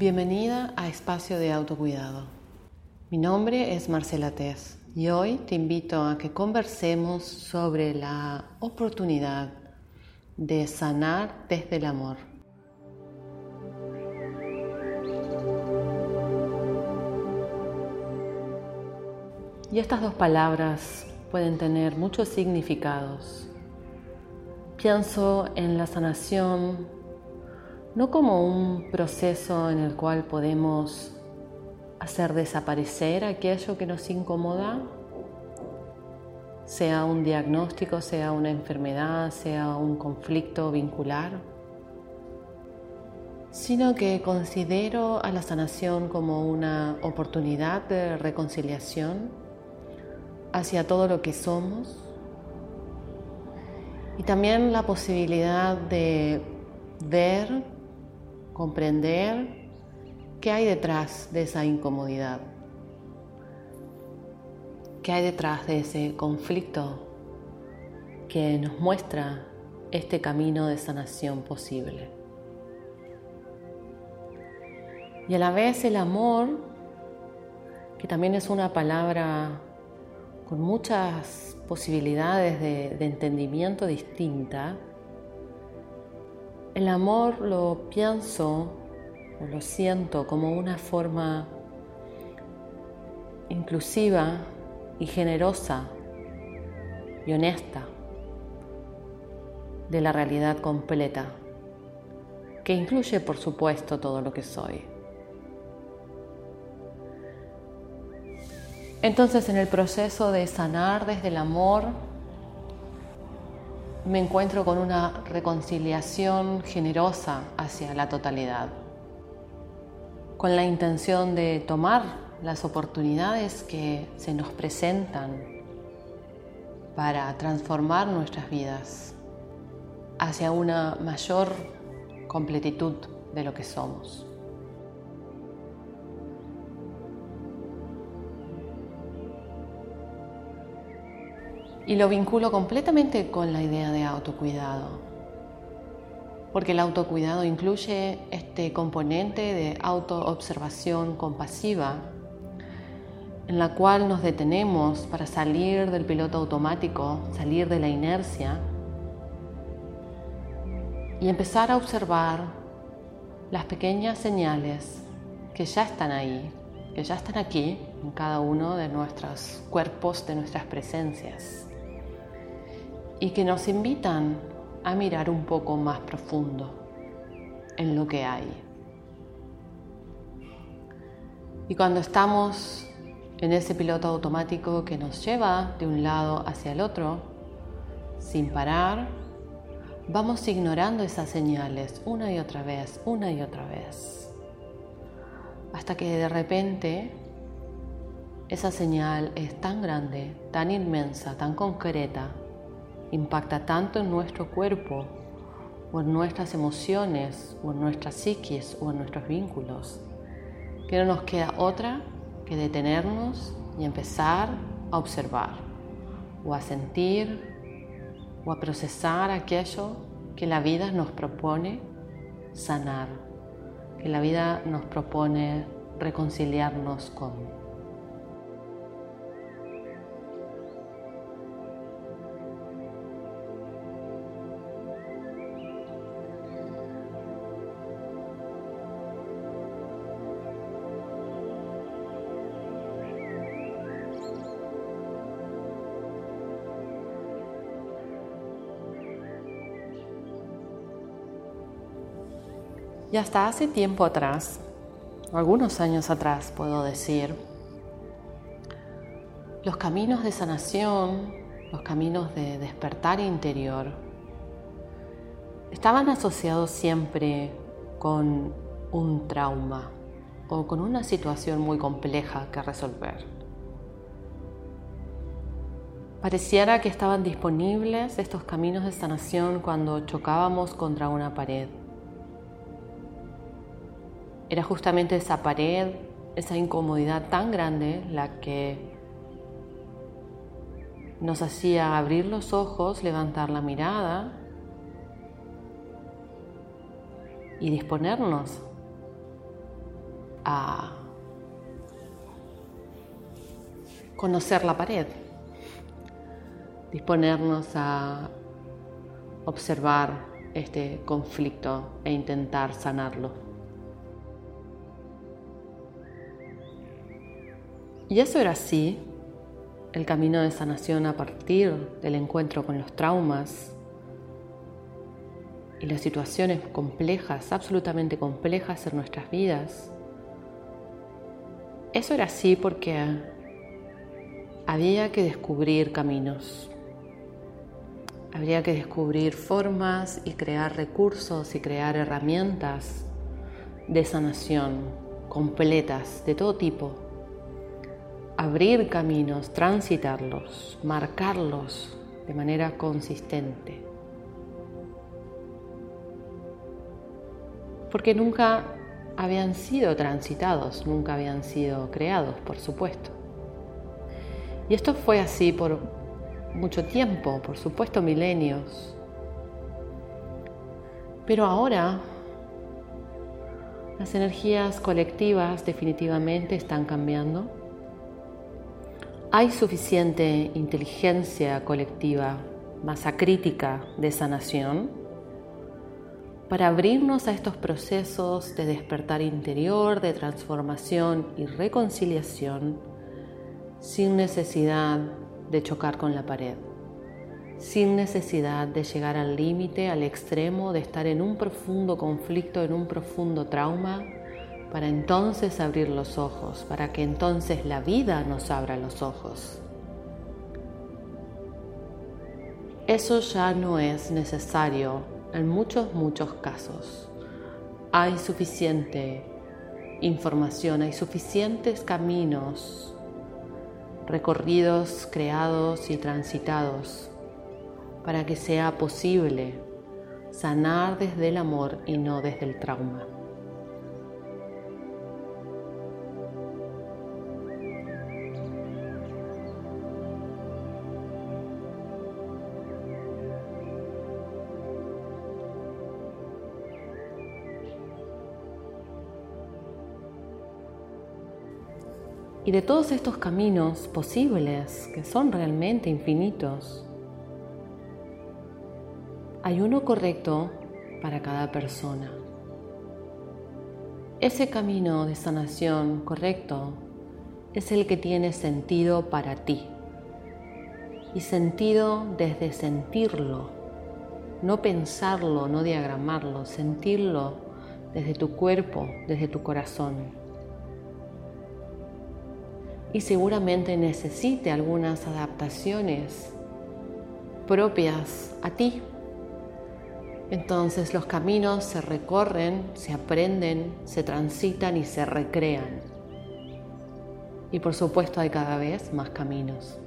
Bienvenida a Espacio de Autocuidado. Mi nombre es Marcela Tess y hoy te invito a que conversemos sobre la oportunidad de sanar desde el amor. Y estas dos palabras pueden tener muchos significados. Pienso en la sanación no como un proceso en el cual podemos hacer desaparecer aquello que nos incomoda, sea un diagnóstico, sea una enfermedad, sea un conflicto vincular, sino que considero a la sanación como una oportunidad de reconciliación hacia todo lo que somos y también la posibilidad de ver, comprender qué hay detrás de esa incomodidad, qué hay detrás de ese conflicto que nos muestra este camino de sanación posible. Y a la vez el amor, que también es una palabra con muchas posibilidades de, entendimiento distinta, el amor lo pienso o lo siento como una forma inclusiva y generosa y honesta de la realidad completa, que incluye por supuesto todo lo que soy. Entonces en el proceso de sanar desde el amor, me encuentro con una reconciliación generosa hacia la totalidad, con la intención de tomar las oportunidades que se nos presentan para transformar nuestras vidas hacia una mayor completitud de lo que somos. Y lo vinculo completamente con la idea de autocuidado, porque el autocuidado incluye este componente de autoobservación compasiva, en la cual nos detenemos para salir del piloto automático, salir de la inercia y empezar a observar las pequeñas señales que ya están ahí, que ya están aquí en cada uno de nuestros cuerpos, de nuestras presencias y que nos invitan a mirar un poco más profundo en lo que hay. Y cuando estamos en ese piloto automático que nos lleva de un lado hacia el otro, sin parar, vamos ignorando esas señales una y otra vez, una y otra vez, hasta que de repente esa señal es tan grande, tan inmensa, tan concreta, impacta tanto en nuestro cuerpo o en nuestras emociones o en nuestra psiquis o en nuestros vínculos, que no nos queda otra que detenernos y empezar a observar o a sentir o a procesar aquello que la vida nos propone sanar, que la vida nos propone reconciliarnos con. Y hasta hace tiempo atrás, algunos años atrás puedo decir, los caminos de sanación, los caminos de despertar interior, estaban asociados siempre con un trauma o con una situación muy compleja que resolver. Pareciera que estaban disponibles estos caminos de sanación cuando chocábamos contra una pared era justamente esa pared, esa incomodidad tan grande la que nos hacía abrir los ojos, levantar la mirada y disponernos a conocer la pared, disponernos a observar este conflicto e intentar sanarlo. Y eso era así, el camino de sanación a partir del encuentro con los traumas y las situaciones complejas, absolutamente complejas en nuestras vidas. Eso era así porque había que descubrir caminos. Habría que descubrir formas y crear recursos y crear herramientas de sanación completas de todo tipo. Abrir caminos, transitarlos, marcarlos de manera consistente. Porque nunca habían sido transitados, nunca habían sido creados, por supuesto. Y esto fue así por mucho tiempo, por supuesto milenios. Pero ahora las energías colectivas definitivamente están cambiando. Hay suficiente inteligencia colectiva, masa crítica de sanación para abrirnos a estos procesos de despertar interior, de transformación y reconciliación sin necesidad de chocar con la pared, sin necesidad de llegar al límite, al extremo, de estar en un profundo conflicto, en un profundo trauma, para entonces abrir los ojos, para que entonces la vida nos abra los ojos. Eso ya no es necesario en muchos, muchos casos. Hay suficiente información, hay suficientes caminos recorridos creados y transitados para que sea posible sanar desde el amor y no desde el trauma. Y de todos estos caminos posibles, que son realmente infinitos, hay uno correcto para cada persona. Ese camino de sanación correcto es el que tiene sentido para ti. Y sentido desde sentirlo, no pensarlo, no diagramarlo, sentirlo desde tu cuerpo, desde tu corazón y seguramente necesite algunas adaptaciones propias a ti. Entonces los caminos se recorren, se aprenden, se transitan y se recrean. Y por supuesto hay cada vez más caminos.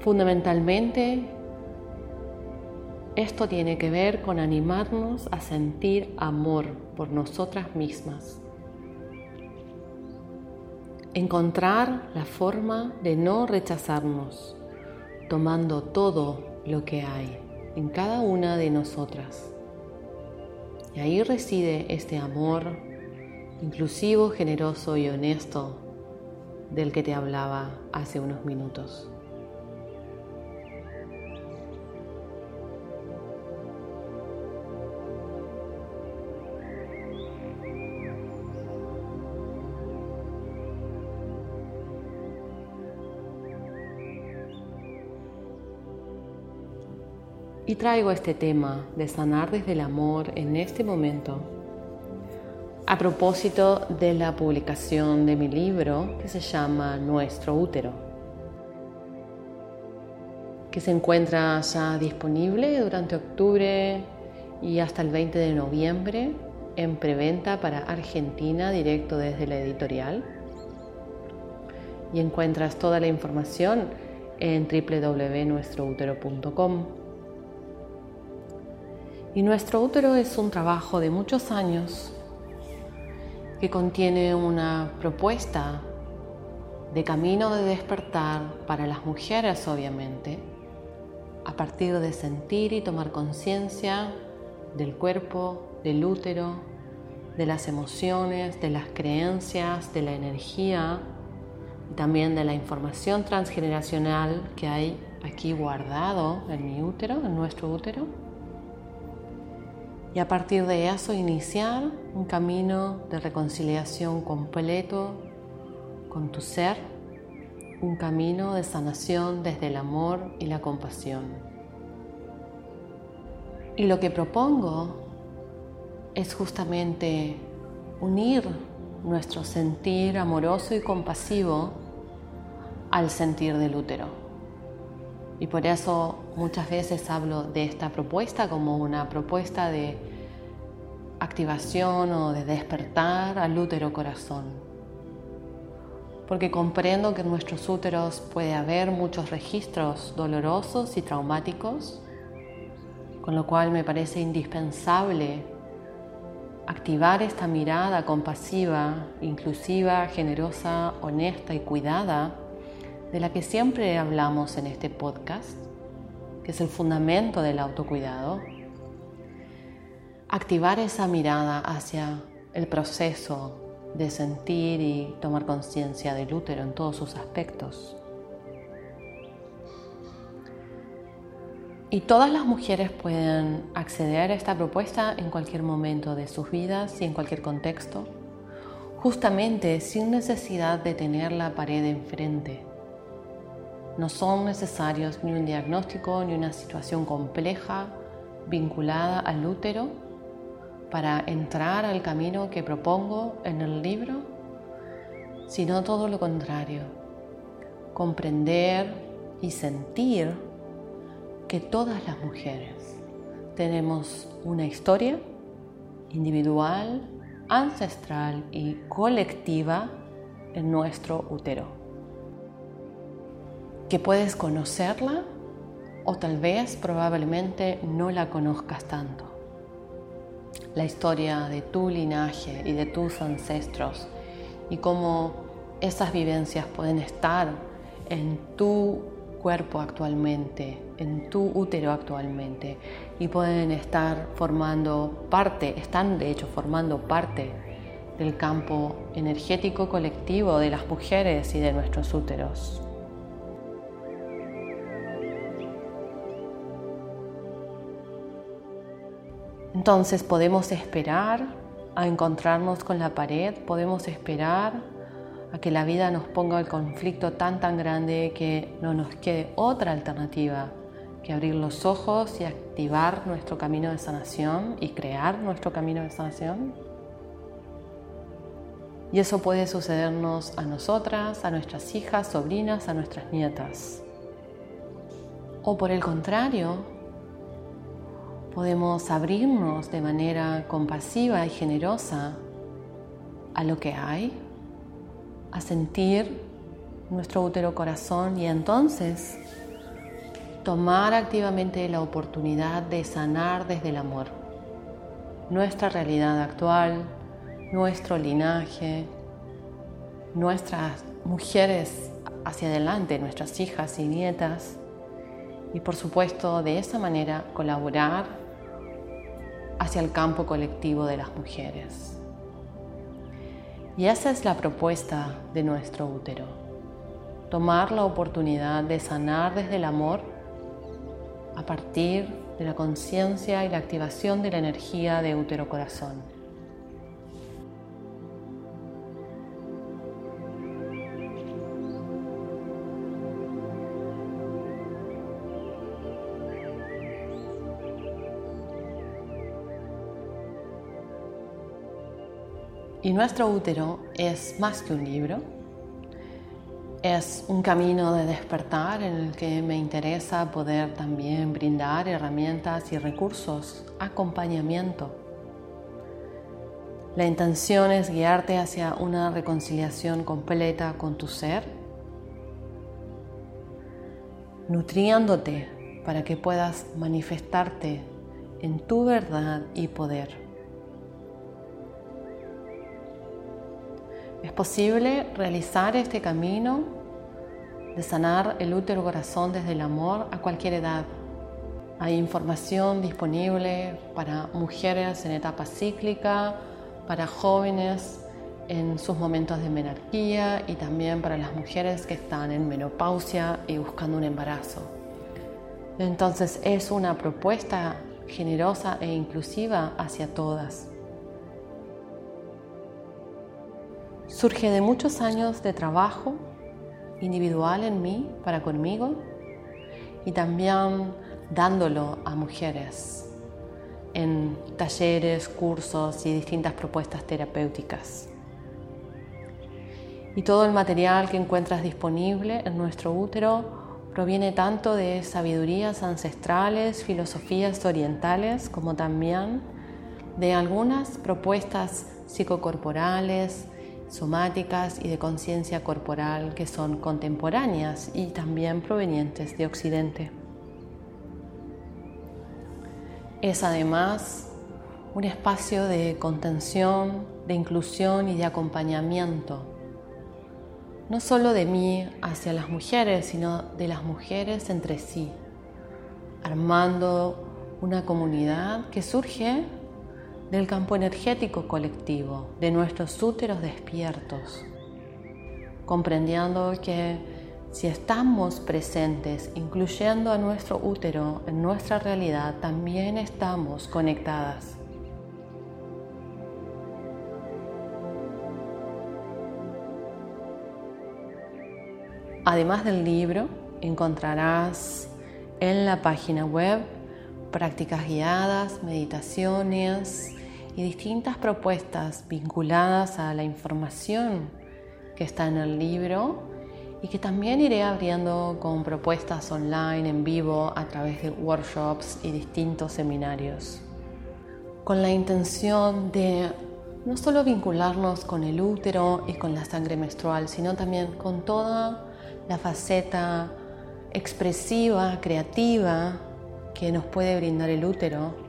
Fundamentalmente, esto tiene que ver con animarnos a sentir amor por nosotras mismas encontrar la forma de no rechazarnos, tomando todo lo que hay en cada una de nosotras. Y ahí reside este amor inclusivo, generoso y honesto del que te hablaba hace unos minutos. Y traigo este tema de sanar desde el amor en este momento a propósito de la publicación de mi libro que se llama Nuestro útero, que se encuentra ya disponible durante octubre y hasta el 20 de noviembre en preventa para Argentina directo desde la editorial. Y encuentras toda la información en www.nuestroutero.com. Y nuestro útero es un trabajo de muchos años que contiene una propuesta de camino de despertar para las mujeres, obviamente, a partir de sentir y tomar conciencia del cuerpo, del útero de las emociones, de las creencias, de la energía y también de la información transgeneracional que hay aquí guardado en mi útero, en nuestro útero. Y a partir de eso iniciar un camino de reconciliación completo con tu ser, un camino de sanación desde el amor y la compasión. Y lo que propongo es justamente unir nuestro sentir amoroso y compasivo al sentir del útero. Y por eso muchas veces hablo de esta propuesta como una propuesta de activación o de despertar al útero corazón. Porque comprendo que en nuestros úteros puede haber muchos registros dolorosos y traumáticos, con lo cual me parece indispensable activar esta mirada compasiva, inclusiva, generosa, honesta y cuidada de la que siempre hablamos en este podcast, que es el fundamento del autocuidado. Activar esa mirada hacia el proceso de sentir y tomar conciencia del útero en todos sus aspectos. Y todas las mujeres pueden acceder a esta propuesta en cualquier momento de sus vidas y en cualquier contexto, justamente sin necesidad de tener la pared enfrente. No son necesarios ni un diagnóstico ni una situación compleja vinculada al útero para entrar al camino que propongo en el libro, sino todo lo contrario, comprender y sentir que todas las mujeres tenemos una historia individual, ancestral y colectiva en nuestro útero. Que puedes conocerla o tal vez probablemente no la conozcas tanto. La historia de tu linaje y de tus ancestros y cómo esas vivencias pueden estar en tu cuerpo actualmente, en tu útero actualmente y pueden estar formando parte, están de hecho formando parte del campo energético colectivo de las mujeres y de nuestros úteros. Entonces podemos esperar a encontrarnos con la pared, podemos esperar a que la vida nos ponga el conflicto tan tan grande que no nos quede otra alternativa que abrir los ojos y activar nuestro camino de sanación y crear nuestro camino de sanación. Y eso puede sucedernos a nosotras, a nuestras hijas, sobrinas, a nuestras nietas. O por el contrario, podemos abrirnos de manera compasiva y generosa a lo que hay a sentir nuestro útero corazón y entonces tomar activamente la oportunidad de sanar desde el amor. Nuestra realidad actual, nuestro linaje, nuestras mujeres hacia adelante, nuestras hijas y nietas, y por supuesto de esa manera colaborar hacia el campo colectivo de las mujeres. Y esa es la propuesta de nuestro útero. Tomar la oportunidad de sanar desde el amor a partir de la conciencia y la activación de la energía de útero corazón. Y nuestro útero es más que un libro, es un camino de despertar en el que me interesa poder también brindar herramientas y recursos, acompañamiento. La intención es guiarte hacia una reconciliación completa con tu ser, nutriéndote para que puedas manifestarte en tu verdad y poder. Es posible realizar este camino de sanar el útero corazón desde el amor a cualquier edad. Hay información disponible para mujeres en etapa cíclica, para jóvenes en sus momentos de menarquía y también para las mujeres que están en menopausia y buscando un embarazo. Entonces es una propuesta generosa e inclusiva hacia todas. Surge de muchos años de trabajo individual en mí, para conmigo, y también dándolo a mujeres en talleres, cursos y distintas propuestas terapéuticas. Y todo el material que encuentras disponible en nuestro útero proviene tanto de sabidurías ancestrales, filosofías orientales, como también de algunas propuestas psicocorporales, somáticas y de conciencia corporal que son contemporáneas y también provenientes de Occidente. Es además un espacio de contención, de inclusión y de acompañamiento, no solo de mí hacia las mujeres, sino de las mujeres entre sí, armando una comunidad que surge del campo energético colectivo, de nuestros úteros despiertos, comprendiendo que si estamos presentes, incluyendo a nuestro útero en nuestra realidad, también estamos conectadas. Además del libro, encontrarás en la página web prácticas guiadas, meditaciones, y distintas propuestas vinculadas a la información que está en el libro y que también iré abriendo con propuestas online en vivo a través de workshops y distintos seminarios, con la intención de no solo vincularnos con el útero y con la sangre menstrual, sino también con toda la faceta expresiva, creativa que nos puede brindar el útero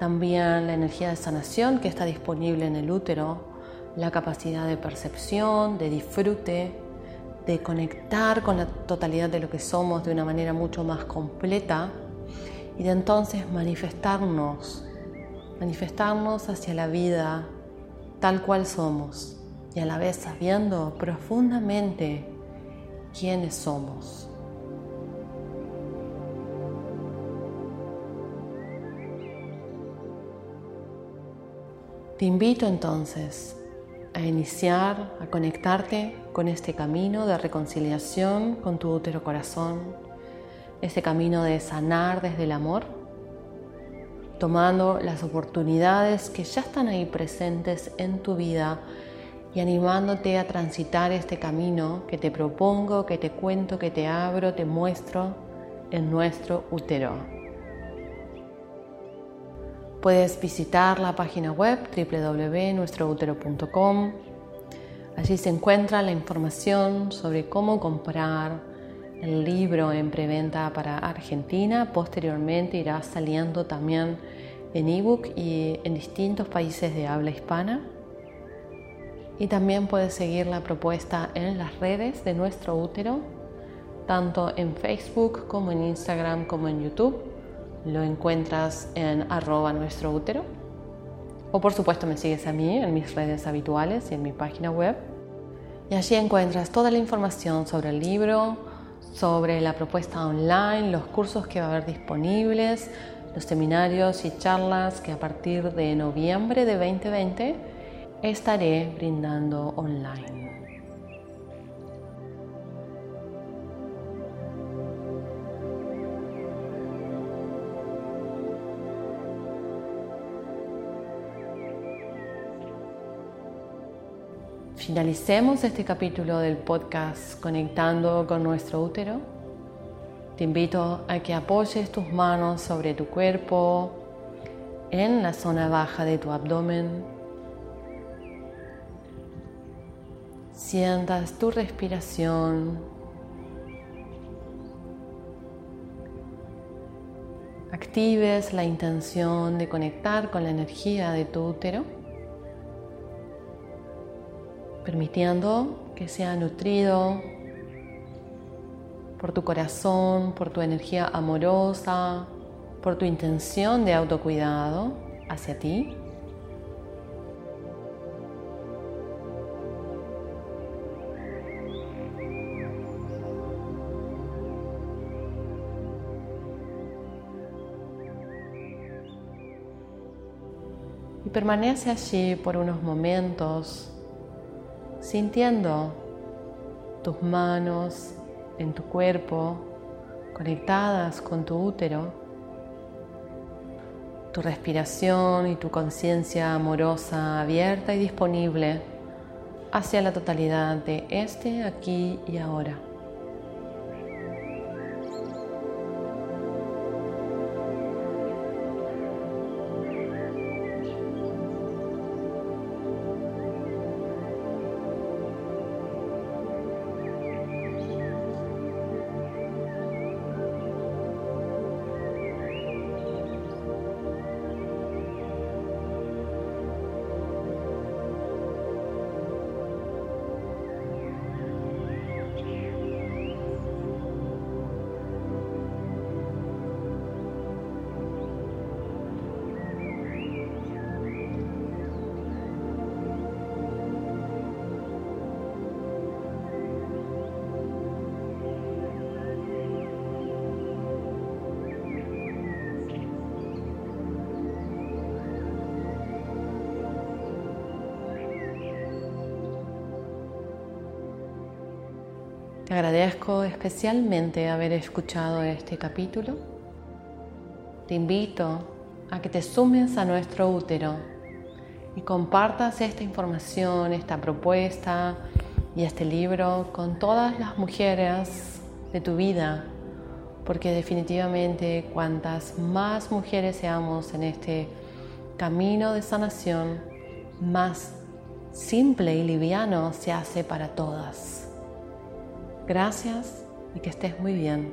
también la energía de sanación que está disponible en el útero, la capacidad de percepción, de disfrute, de conectar con la totalidad de lo que somos de una manera mucho más completa y de entonces manifestarnos, manifestarnos hacia la vida tal cual somos y a la vez sabiendo profundamente quiénes somos. Te invito entonces a iniciar, a conectarte con este camino de reconciliación con tu útero corazón, este camino de sanar desde el amor, tomando las oportunidades que ya están ahí presentes en tu vida y animándote a transitar este camino que te propongo, que te cuento, que te abro, te muestro en nuestro útero. Puedes visitar la página web www.nuestroutero.com. Allí se encuentra la información sobre cómo comprar el libro en preventa para Argentina. Posteriormente irá saliendo también en ebook y en distintos países de habla hispana. Y también puedes seguir la propuesta en las redes de nuestro útero, tanto en Facebook como en Instagram como en YouTube. Lo encuentras en arroba nuestro útero. O por supuesto me sigues a mí en mis redes habituales y en mi página web. Y allí encuentras toda la información sobre el libro, sobre la propuesta online, los cursos que va a haber disponibles, los seminarios y charlas que a partir de noviembre de 2020 estaré brindando online. Finalicemos este capítulo del podcast Conectando con nuestro útero. Te invito a que apoyes tus manos sobre tu cuerpo, en la zona baja de tu abdomen. Sientas tu respiración. Actives la intención de conectar con la energía de tu útero permitiendo que sea nutrido por tu corazón, por tu energía amorosa, por tu intención de autocuidado hacia ti. Y permanece allí por unos momentos sintiendo tus manos en tu cuerpo conectadas con tu útero, tu respiración y tu conciencia amorosa abierta y disponible hacia la totalidad de este aquí y ahora. Te agradezco especialmente haber escuchado este capítulo. Te invito a que te sumes a nuestro útero y compartas esta información, esta propuesta y este libro con todas las mujeres de tu vida, porque definitivamente cuantas más mujeres seamos en este camino de sanación, más simple y liviano se hace para todas. Gracias y que estés muy bien.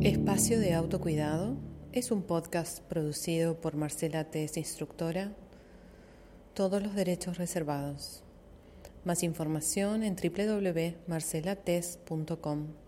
Espacio de Autocuidado es un podcast producido por Marcela Tess, instructora. Todos los derechos reservados. Más información en www.marcelates.com.